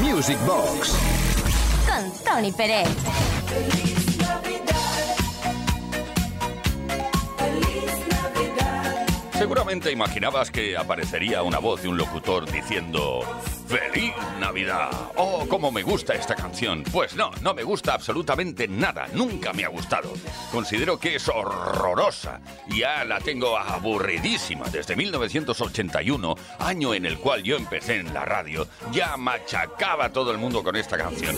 Music Box. Con Tony Pérez. Seguramente imaginabas que aparecería una voz de un locutor diciendo ¡Feliz Navidad! ¡Oh, cómo me gusta esta canción! Pues no, no me gusta absolutamente nada, nunca me ha gustado. Considero que es horrorosa. Ya la tengo aburridísima. Desde 1981, año en el cual yo empecé en la radio, ya machacaba a todo el mundo con esta canción.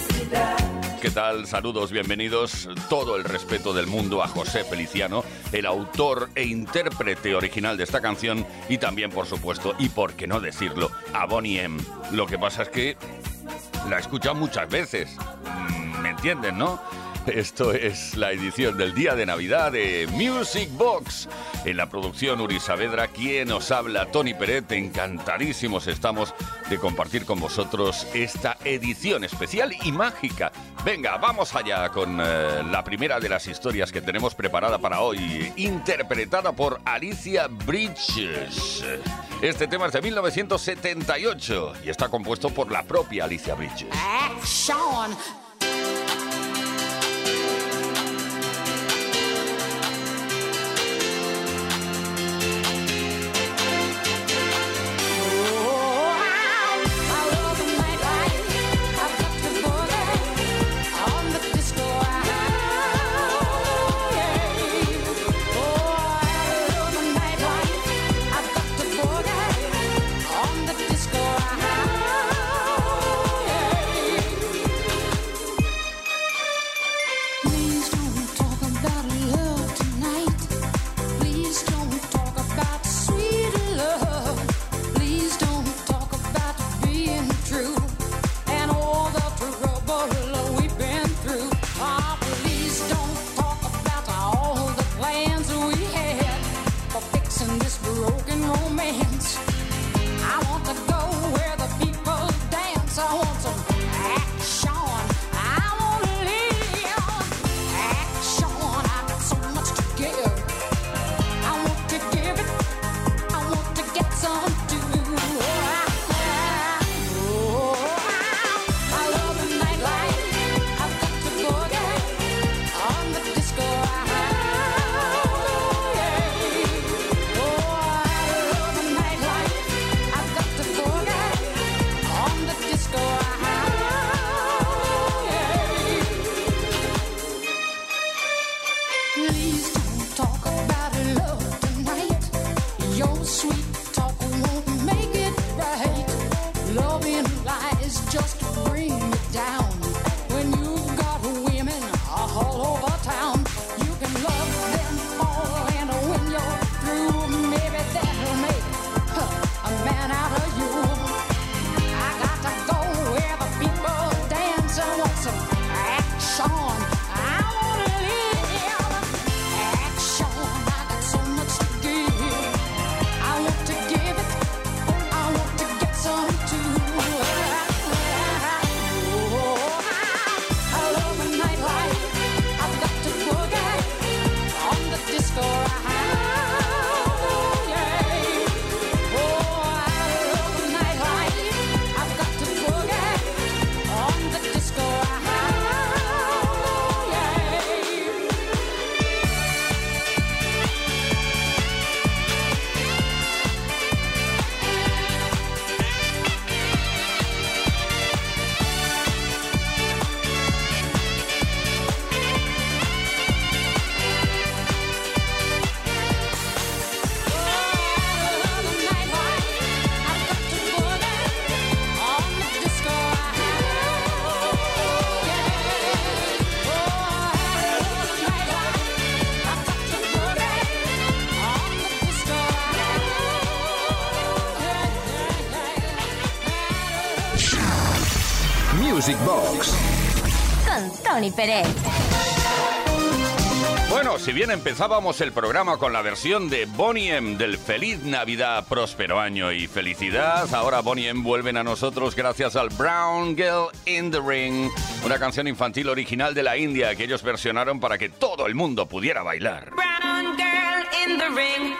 ¿Qué tal? Saludos, bienvenidos. Todo el respeto del mundo a José Feliciano, el autor e intérprete original de esta canción, y también, por supuesto, y por qué no decirlo, a Bonnie M. Lo que pasa es que la he escuchado muchas veces. Mm, ¿Me entienden, no? Esto es la edición del día de Navidad de Music Box. En la producción Uri Saavedra, quien os habla, Tony Peret. Encantadísimos estamos de compartir con vosotros esta edición especial y mágica. Venga, vamos allá con eh, la primera de las historias que tenemos preparada para hoy, interpretada por Alicia Bridges. Este tema es de 1978 y está compuesto por la propia Alicia Bridges. Action! Bien empezábamos el programa con la versión de Bonnie M del Feliz Navidad, Próspero Año y Felicidad, ahora Bonnie M vuelven a nosotros gracias al Brown Girl in the Ring, una canción infantil original de la India que ellos versionaron para que todo el mundo pudiera bailar. brown girl in the ring.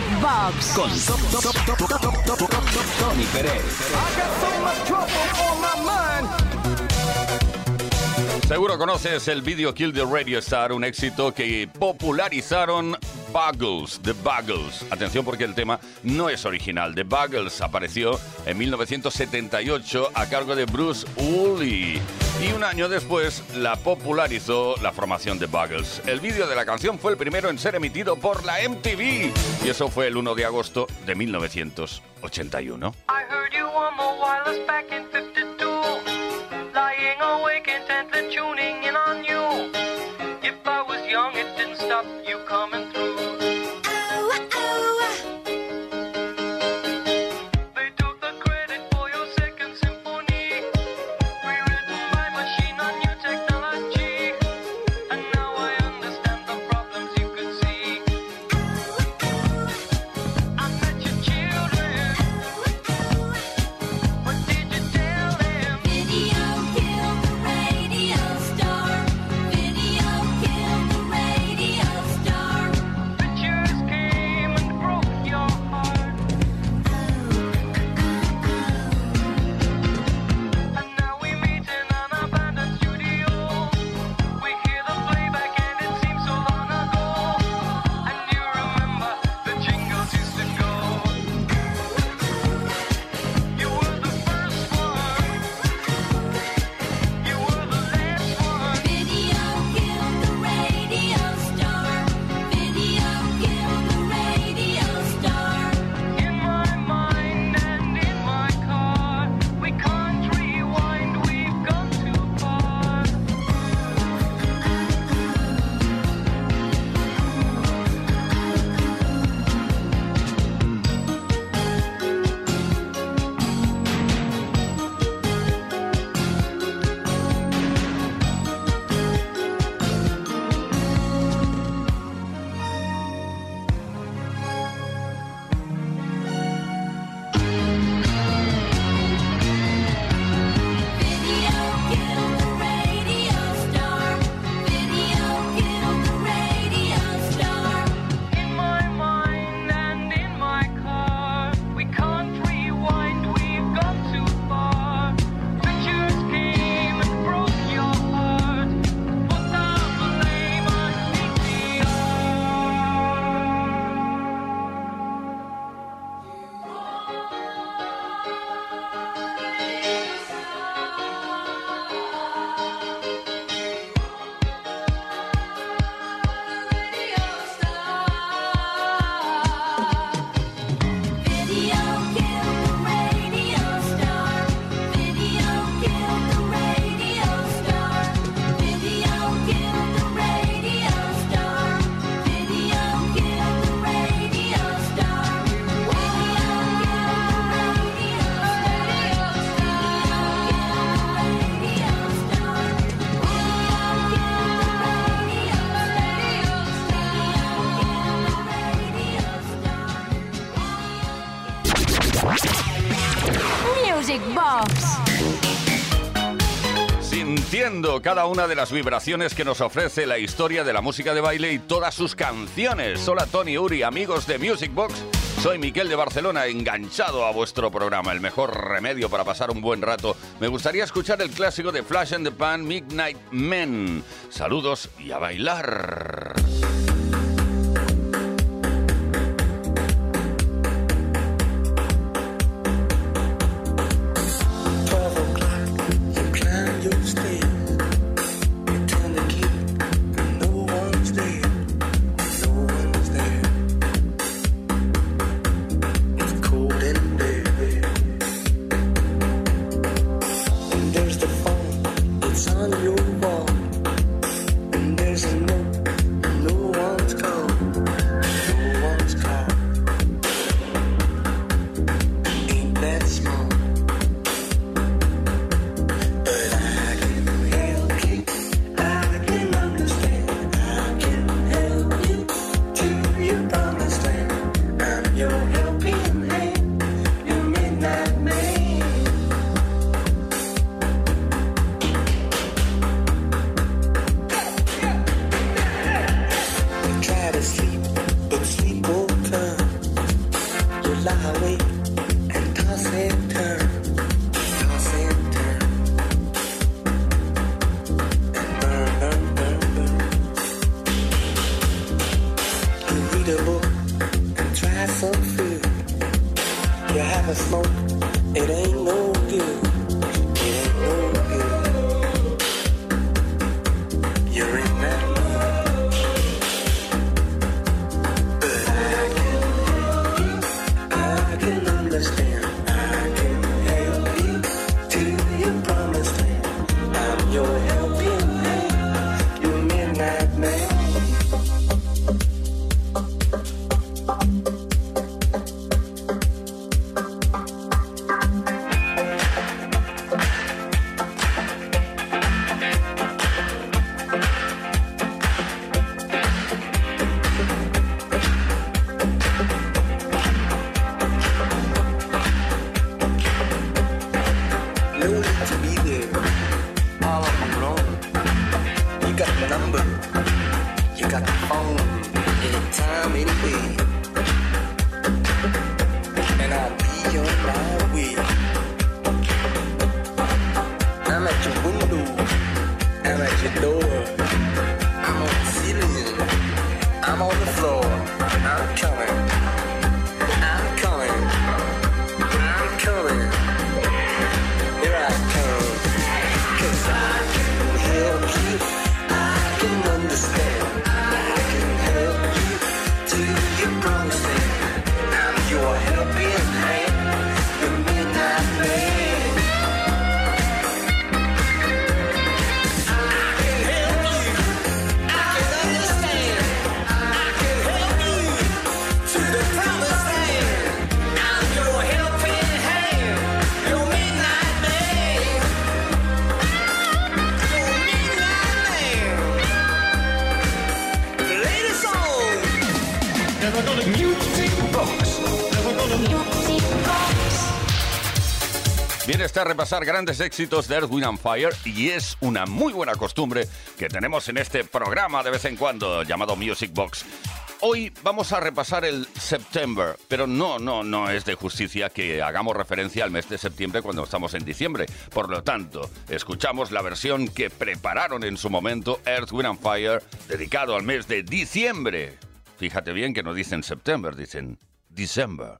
Music Box con Tony Pérez. Seguro conoces el vídeo Kill the Radio Star, un éxito que popularizaron Buggles, The Buggles. Atención porque el tema no es original. The Buggles apareció en 1978 a cargo de Bruce Woolley. Y un año después la popularizó la formación The Buggles. El vídeo de la canción fue el primero en ser emitido por la MTV. Y eso fue el 1 de agosto de 1981. I heard you on the wireless back in 52. Lying awake in on you. If I was young, it didn't stop you coming through. Music Box Sintiendo cada una de las vibraciones que nos ofrece la historia de la música de baile y todas sus canciones. Hola Tony Uri, amigos de Music Box. Soy Miquel de Barcelona, enganchado a vuestro programa, el mejor remedio para pasar un buen rato. Me gustaría escuchar el clásico de Flash and the Pan, Midnight Men. Saludos y a bailar. A book and try some food. You have a smoke, it ain't Está repasar grandes éxitos de Earth, Wind and Fire y es una muy buena costumbre que tenemos en este programa de vez en cuando llamado Music Box. Hoy vamos a repasar el September, pero no, no, no es de justicia que hagamos referencia al mes de septiembre cuando estamos en diciembre. Por lo tanto, escuchamos la versión que prepararon en su momento Earth, Wind and Fire, dedicado al mes de diciembre. Fíjate bien que no dicen September, dicen December.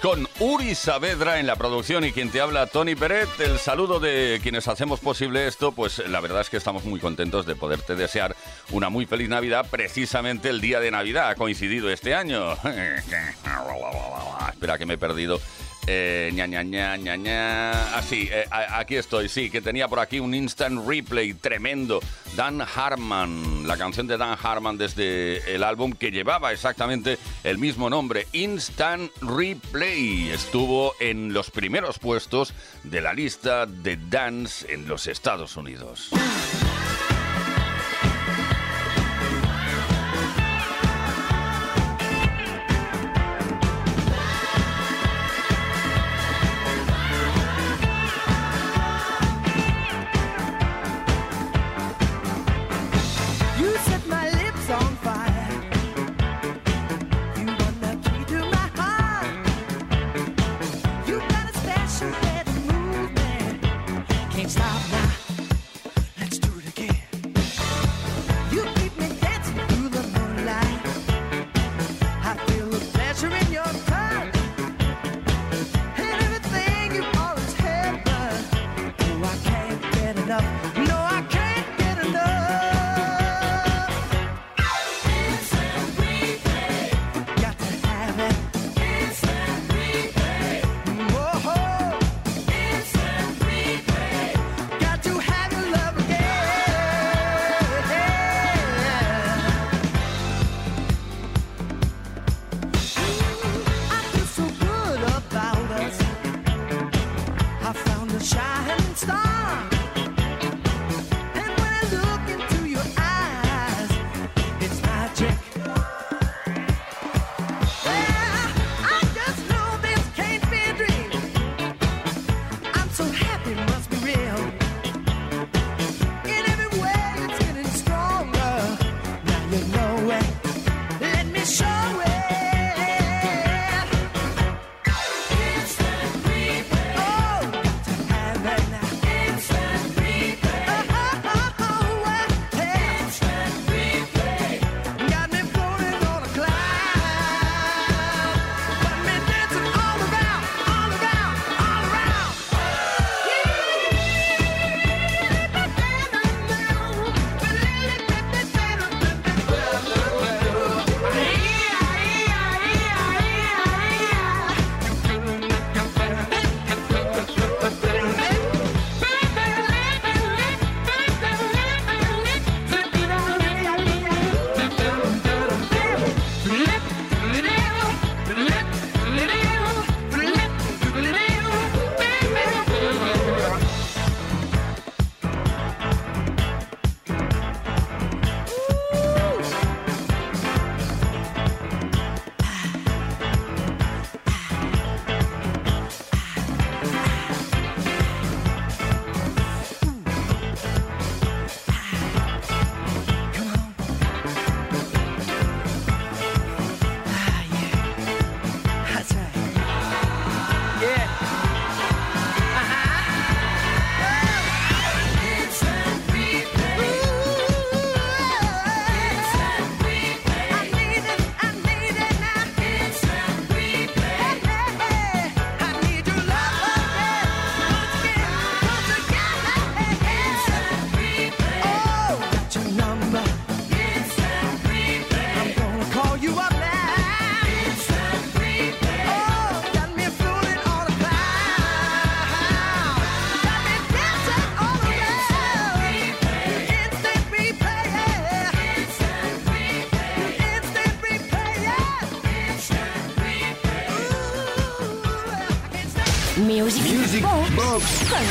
Con Uri Saavedra en la producción y quien te habla, Tony Peret. El saludo de quienes hacemos posible esto, pues la verdad es que estamos muy contentos de poderte desear una muy feliz Navidad. Precisamente el día de Navidad ha coincidido este año. Espera que me he perdido. Eh, ña, ña, ña, ña, ña. Así, eh, aquí estoy, sí, que tenía por aquí un instant replay tremendo. Dan Harman, la canción de Dan Harman desde el álbum que llevaba exactamente el mismo nombre, Instant Replay. Estuvo en los primeros puestos de la lista de dance en los Estados Unidos.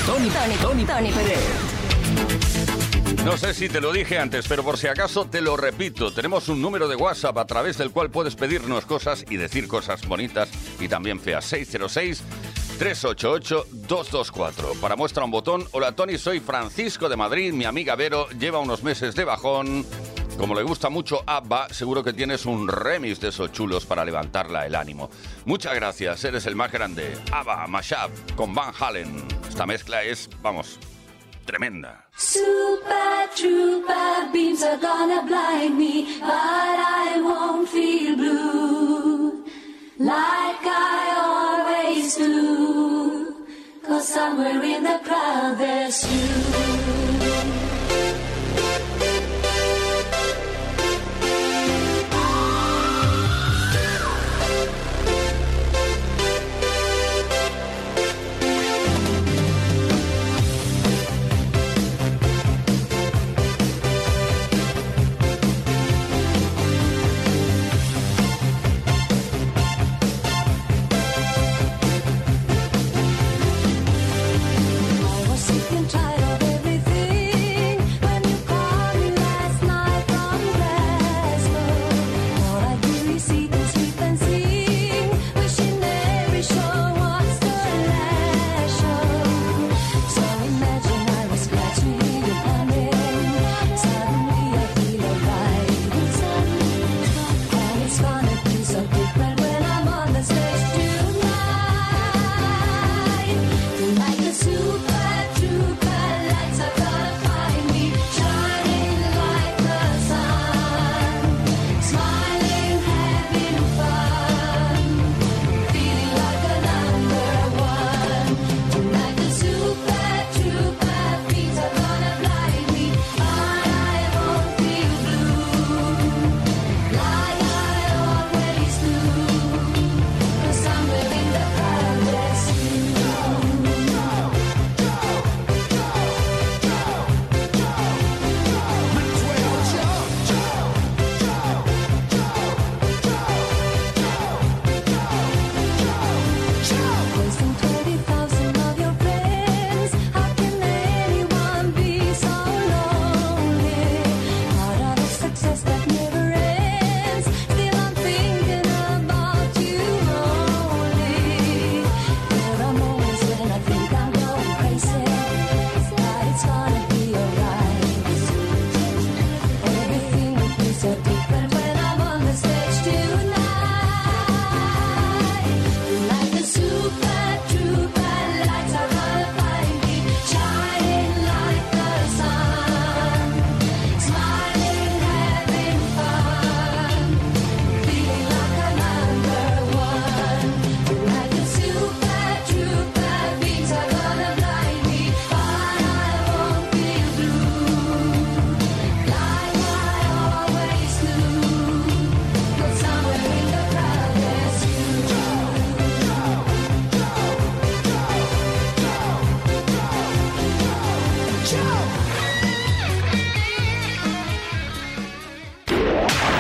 Tony, Tony, Tony, Tony Pérez. No sé si te lo dije antes, pero por si acaso te lo repito. Tenemos un número de WhatsApp a través del cual puedes pedirnos cosas y decir cosas bonitas y también feas. 606 388-224. Para muestra un botón, hola Tony, soy Francisco de Madrid, mi amiga Vero lleva unos meses de bajón. Como le gusta mucho ABBA, seguro que tienes un remix de esos chulos para levantarla el ánimo. Muchas gracias, eres el más grande. ABBA, Mashup, con Van Halen. Esta mezcla es, vamos, tremenda. Super trooper beams are gonna blind me, but I won't feel blue like I always do. Cause somewhere in the crowd there's you.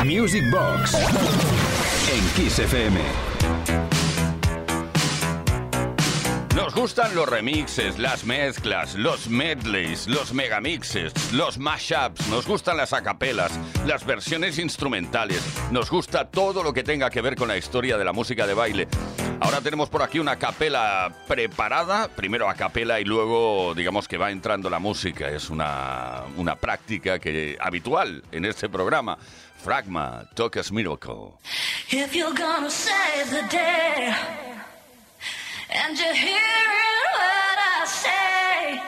Music Box en Kiss FM. Nos gustan los remixes, las mezclas, los medleys, los megamixes, los mashups, nos gustan las acapelas, las versiones instrumentales, nos gusta todo lo que tenga que ver con la historia de la música de baile. Ahora tenemos por aquí una capela preparada, primero a capela y luego digamos que va entrando la música, es una, una práctica que, habitual en este programa. Fragma, Tocas Miracle. If you're gonna save the day, and you're hearing what I say,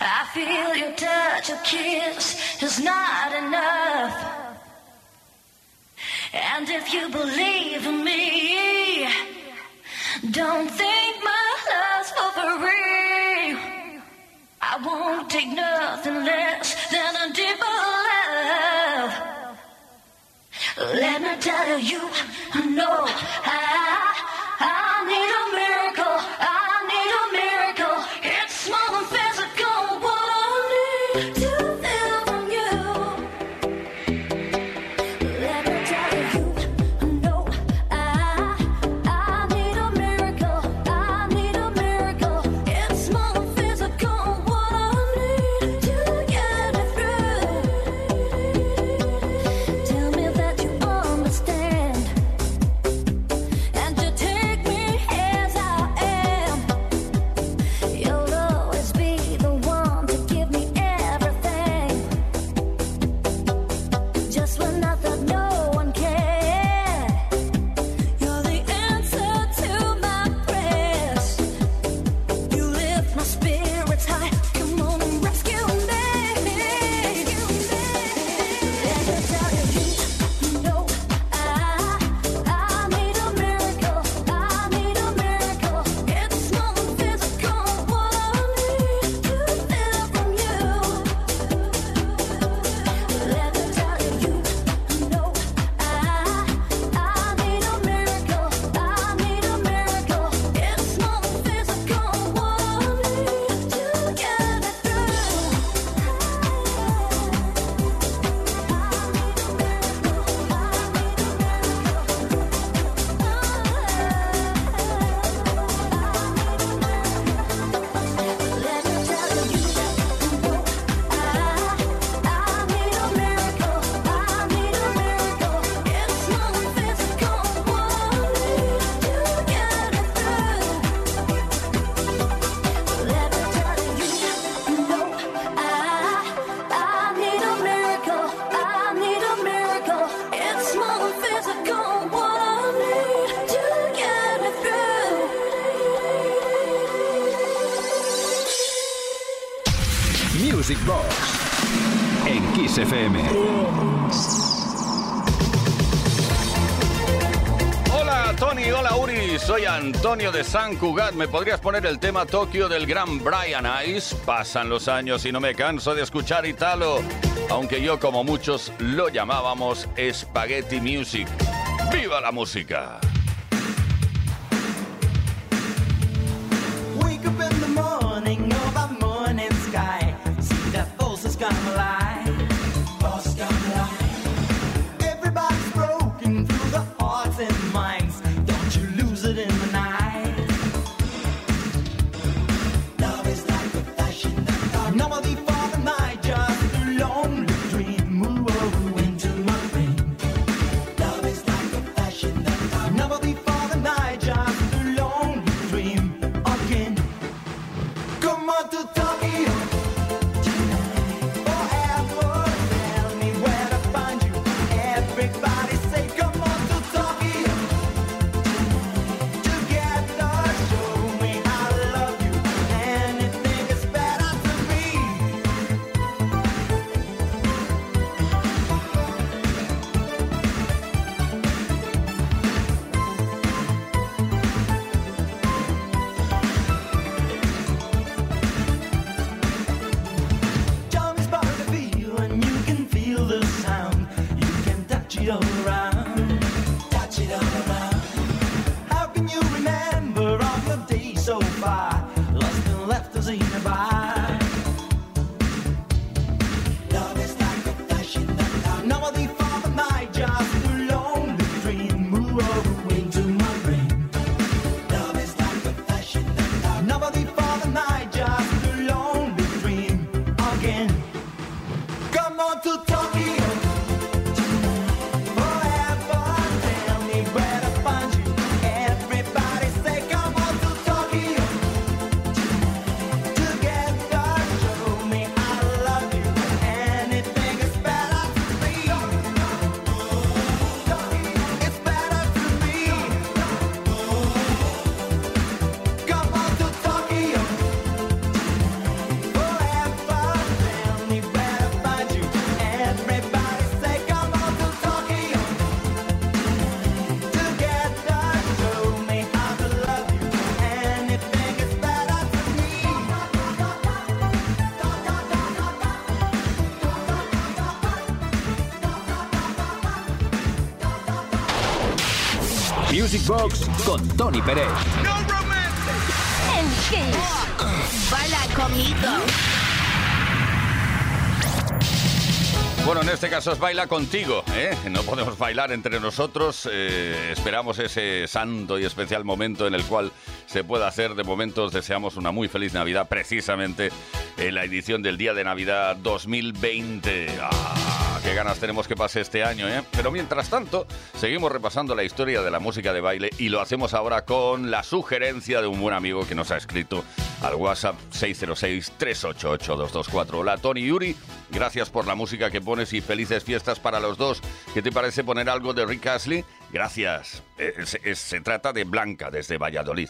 I feel your touch, your kiss is not enough. And if you believe in me, don't think my love's for free. I won't take nothing less Let me tell you, no, I, I need a miracle. De San Cugat. ¿Me podrías poner el tema Tokio del gran Brian Ice? Pasan los años y no me canso de escuchar Italo, aunque yo como muchos lo llamábamos Spaghetti Music. ¡Viva la música! Box con Tony Pérez. En Kiss. Baila conmigo. Bueno, en este caso es baila contigo, ¿eh? No podemos bailar entre nosotros. eh, esperamos ese santo y especial momento en el cual se pueda hacer. De momento os deseamos una muy feliz Navidad, precisamente en la edición del Día de Navidad 2020. ¡Ah! ¡Qué ganas tenemos que pase este año, eh! Pero mientras tanto, seguimos repasando la historia de la música de baile y lo hacemos ahora con la sugerencia de un buen amigo que nos ha escrito al WhatsApp 606-388-224. Hola, Tony Yuri. Gracias por la música que pones y felices fiestas para los dos. ¿Qué te parece poner algo de Rick Astley? Gracias. Es- se trata de Blanca desde Valladolid.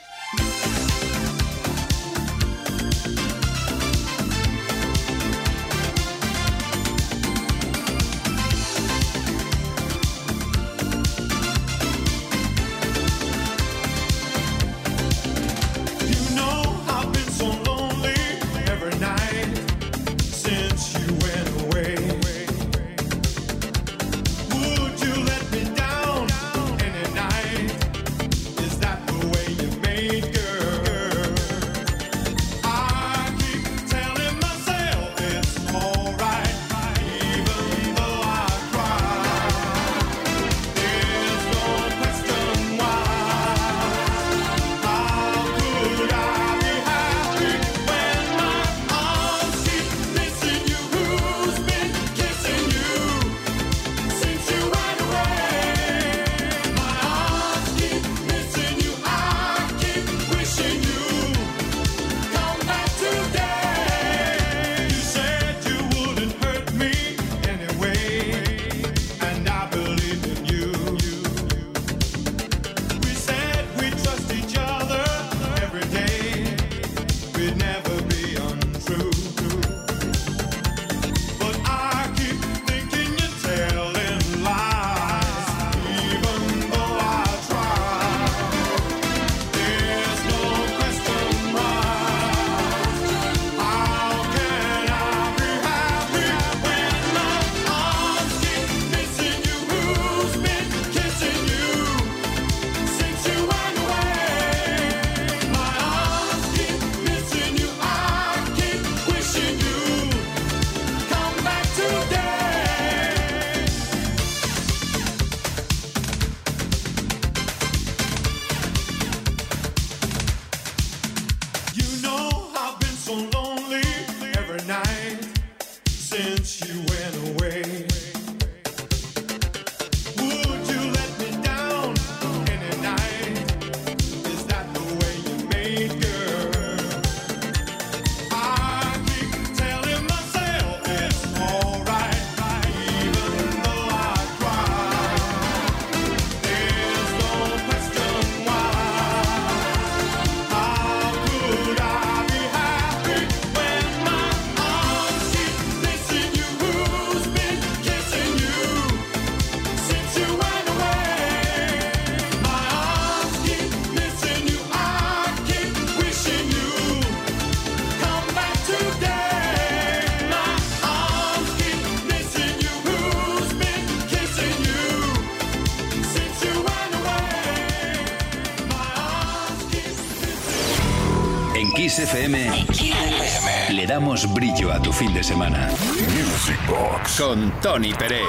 Fin de semana. Music Box con Tony Peret.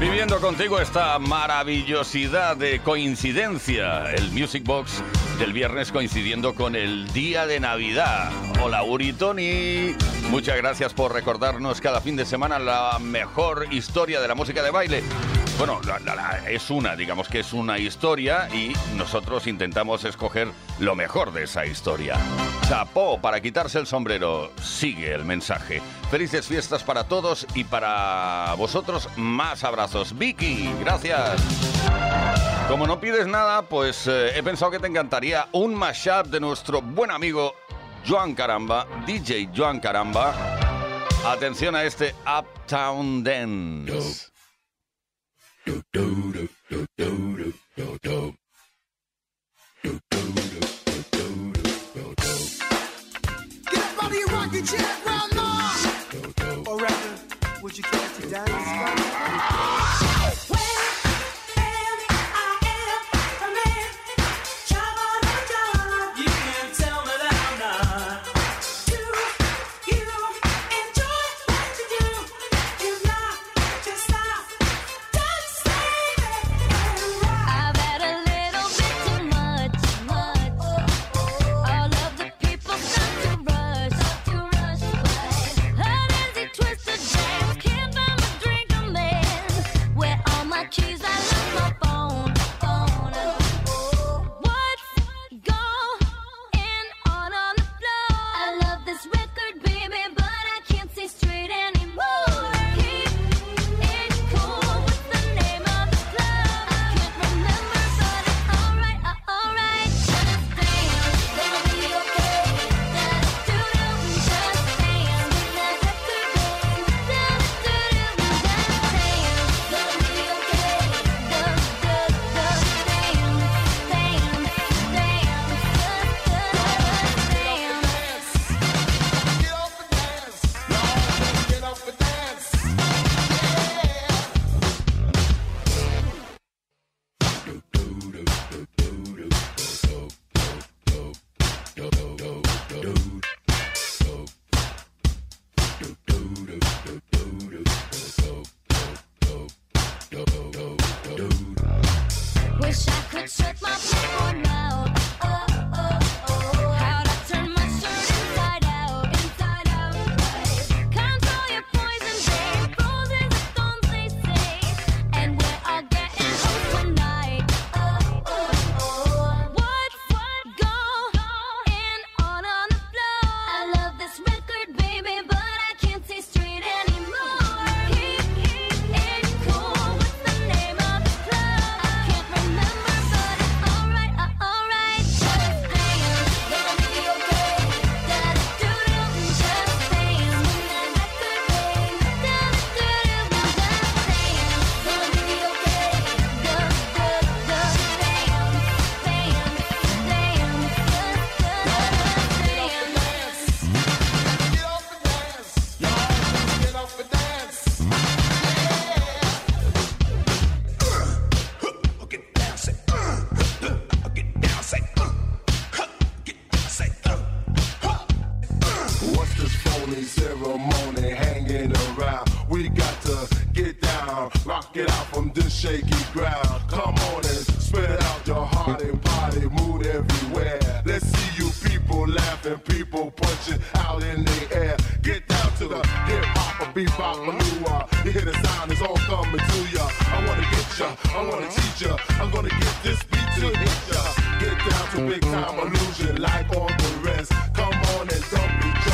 Viviendo contigo esta maravillosidad de coincidencia, el Music Box del viernes coincidiendo con el día de Navidad. Hola Uri Tony, muchas gracias por recordarnos cada fin de semana la mejor historia de la música de baile. Bueno, la- es una, digamos que es una historia y nosotros intentamos escoger lo mejor de esa historia. Chapó para quitarse el sombrero. Sigue el mensaje. Felices fiestas para todos y para vosotros más abrazos. Vicky, gracias. Como no pides nada, pues eh, he pensado que te encantaría un mashup de nuestro buen amigo Joan Caramba, DJ Joan Caramba. Atención a este Uptown Dance. Get up on your rocking chair, grandma. Or rather, would you care to dance? I wanna get ya, I wanna teach ya. I'm gonna get this beat to hit ya. Get down to big time illusion like all the rest. Come on and dump it,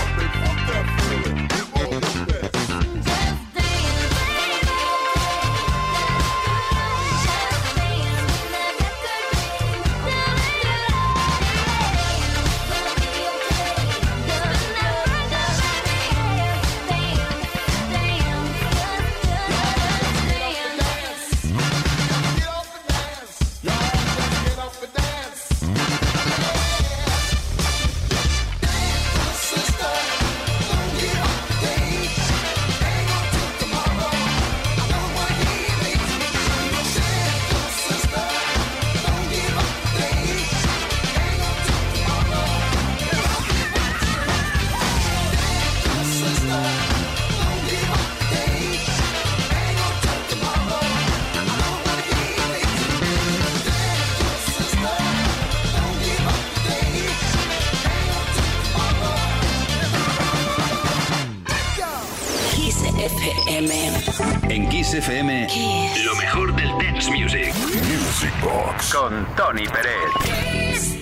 Tony Pérez.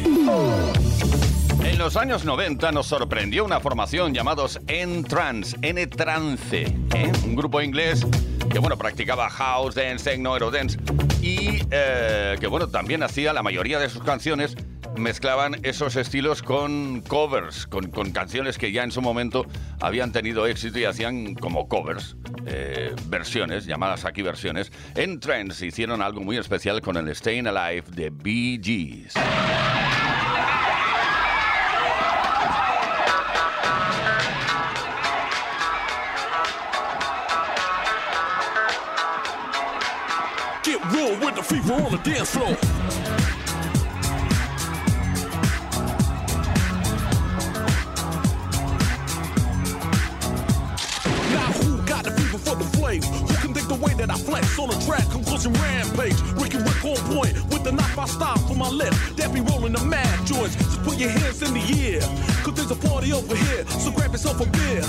En los años 90 nos sorprendió una formación llamados N-Trance, N-Trance, ¿eh? un grupo inglés que bueno, practicaba house, dance, techno, eurodance y eh, que bueno, también hacía la mayoría de sus canciones mezclaban esos estilos con covers, con canciones que ya en su momento habían tenido éxito y hacían como covers, eh, versiones, llamadas aquí versiones. En Trends hicieron algo muy especial con el Staying Alive de Bee Gees. Get with the fever on the dance floor. Flex on the track? Conclusion rampage. Ricky Rick on point with the knife I style for my lip. That be rolling the mad joints. So put your hands in the air. Cause there's a party over here. So grab yourself a beer.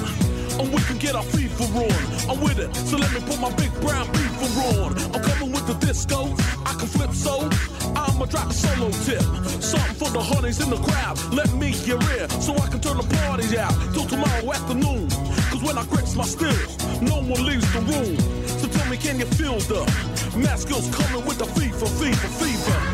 And we can get our fever on. I'm with it. So let me put my big brown beaver on. I'm coming with the disco. I can flip so. I'ma drop a solo tip. Something for the honeys in the crowd. Let me hear it. So I can turn the party out till tomorrow afternoon. Cause when I grips my stills, no one leaves the room. Tell me, can you feel the mask coming with the fever, fever, fever?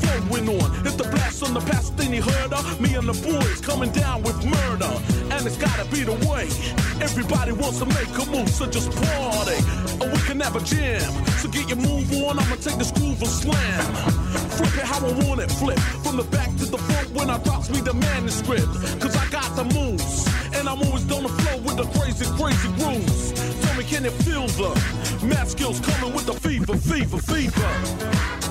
Me get on. If the blast on the past, then you heard her. Me and the boys coming down with murder. And it's gotta be the way. Everybody wants to make a move, so just party. Or we can have a jam. So get your move on, I'ma take this groove and slam. Flip it how I want it, flip. From the back to the front when I drops me the manuscript. Cause I got the moves. And I'm always on the flow with the crazy, crazy grooves. Tell me, can you feel the math skills coming with the fever, fever, fever?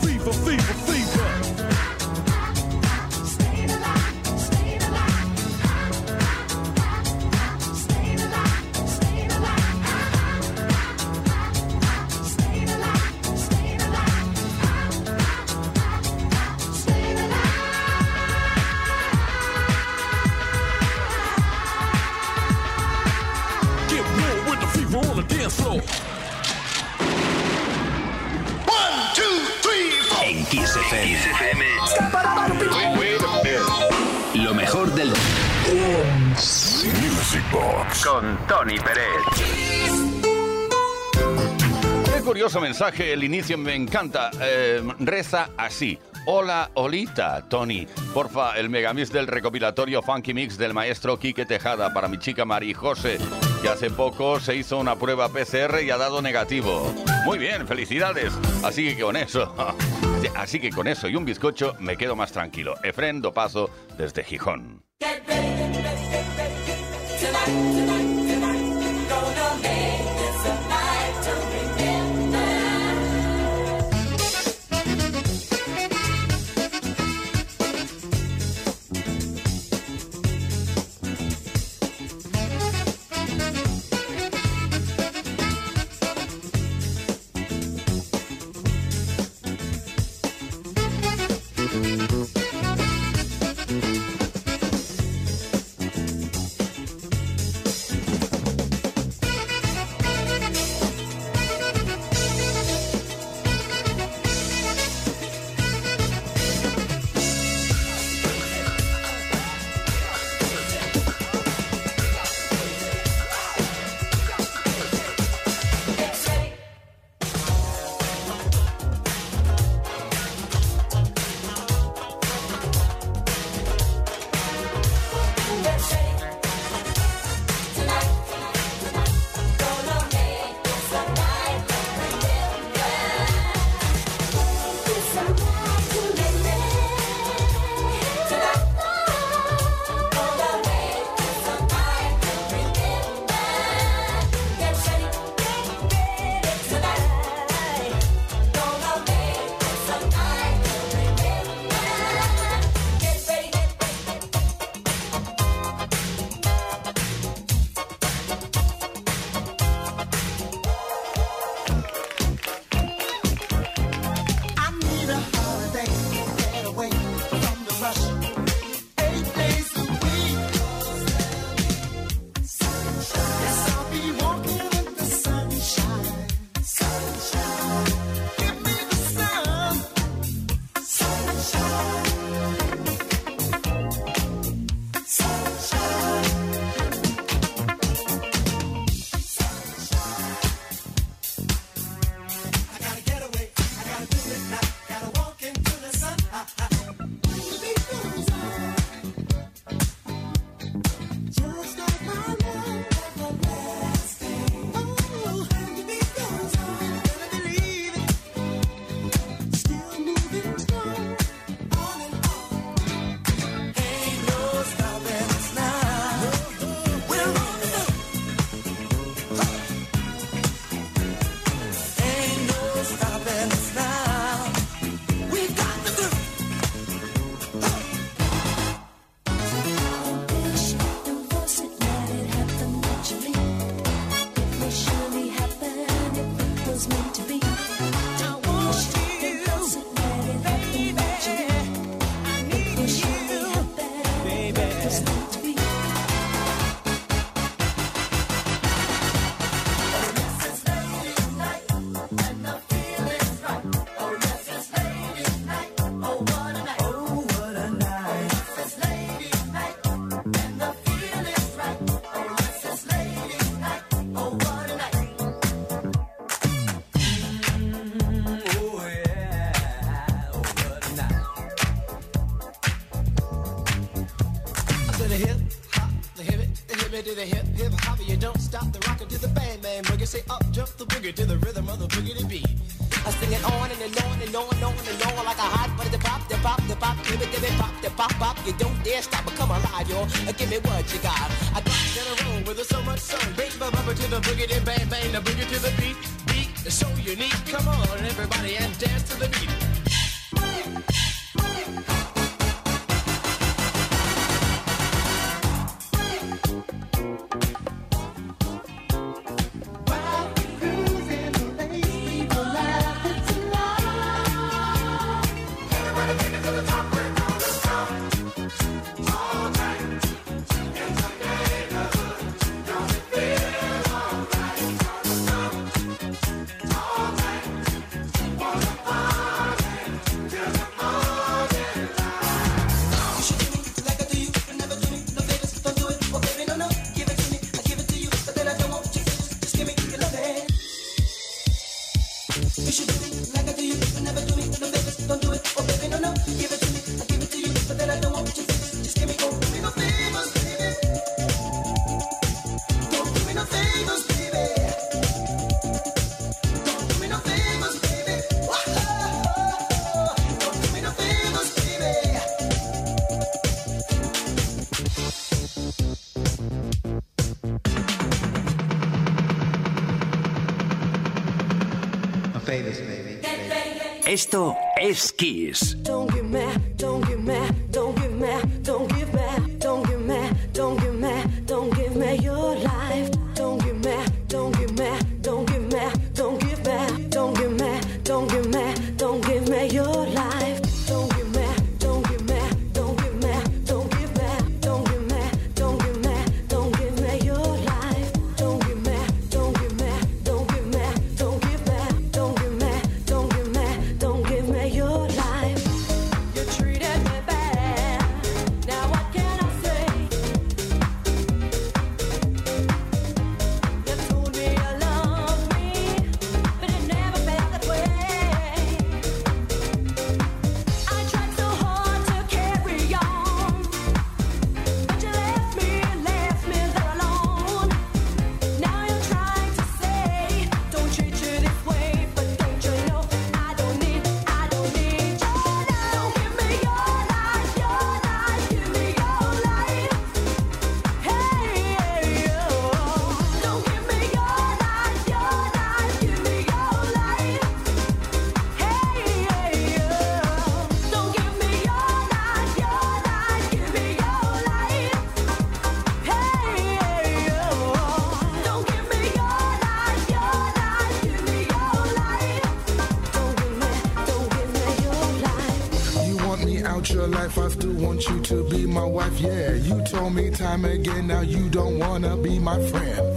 Fever, fever, fever. mensaje, el inicio me encanta. Eh, reza así. Hola, Olita, Tony. Porfa, el megamix del recopilatorio Funky Mix del maestro Quique Tejada para mi chica Mari José, que hace poco se hizo una prueba PCR y ha dado negativo. Muy bien, felicidades. Así que con eso, así que con eso y un bizcocho me quedo más tranquilo. Efren Dopazo desde Gijón. Esto es Kiss. time again. Now you don't wanna be my friend.